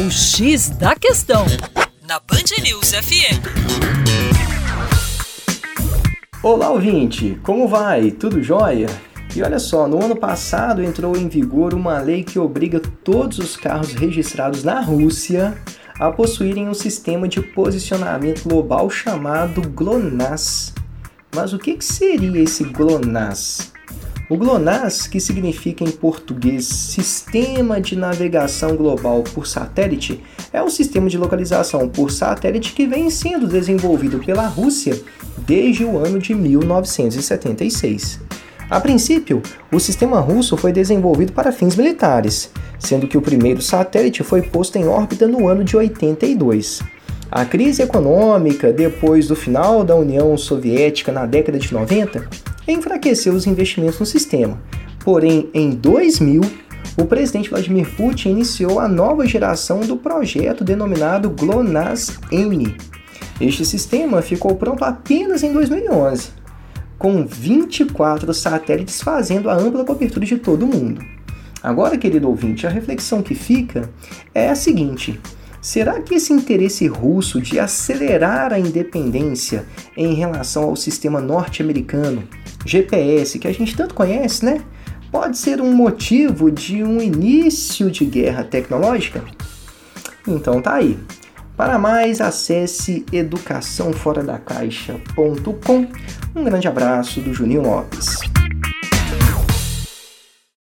O X da Questão, na Band News FM. Olá, ouvinte! Como vai? Tudo jóia? E olha só, no ano passado entrou em vigor uma lei que obriga todos os carros registrados na Rússia a possuírem um sistema de posicionamento global chamado GLONASS. Mas o que seria esse GLONASS? O GLONASS, que significa em português Sistema de Navegação Global por Satélite, é um sistema de localização por satélite que vem sendo desenvolvido pela Rússia desde o ano de 1976. A princípio, o sistema russo foi desenvolvido para fins militares, sendo que o primeiro satélite foi posto em órbita no ano de 82. A crise econômica depois do final da União Soviética na década de 90 enfraqueceu os investimentos no sistema. Porém, em 2000, o presidente Vladimir Putin iniciou a nova geração do projeto denominado GLONASS-M. Este sistema ficou pronto apenas em 2011, com 24 satélites fazendo a ampla cobertura de todo o mundo. Agora, querido ouvinte, a reflexão que fica é a seguinte: Será que esse interesse russo de acelerar a independência em relação ao sistema norte-americano, GPS, que a gente tanto conhece, né? Pode ser um motivo de um início de guerra tecnológica? Então tá aí. Para mais, acesse educaçãoforadacaixa.com. Um grande abraço do Juninho Lopes.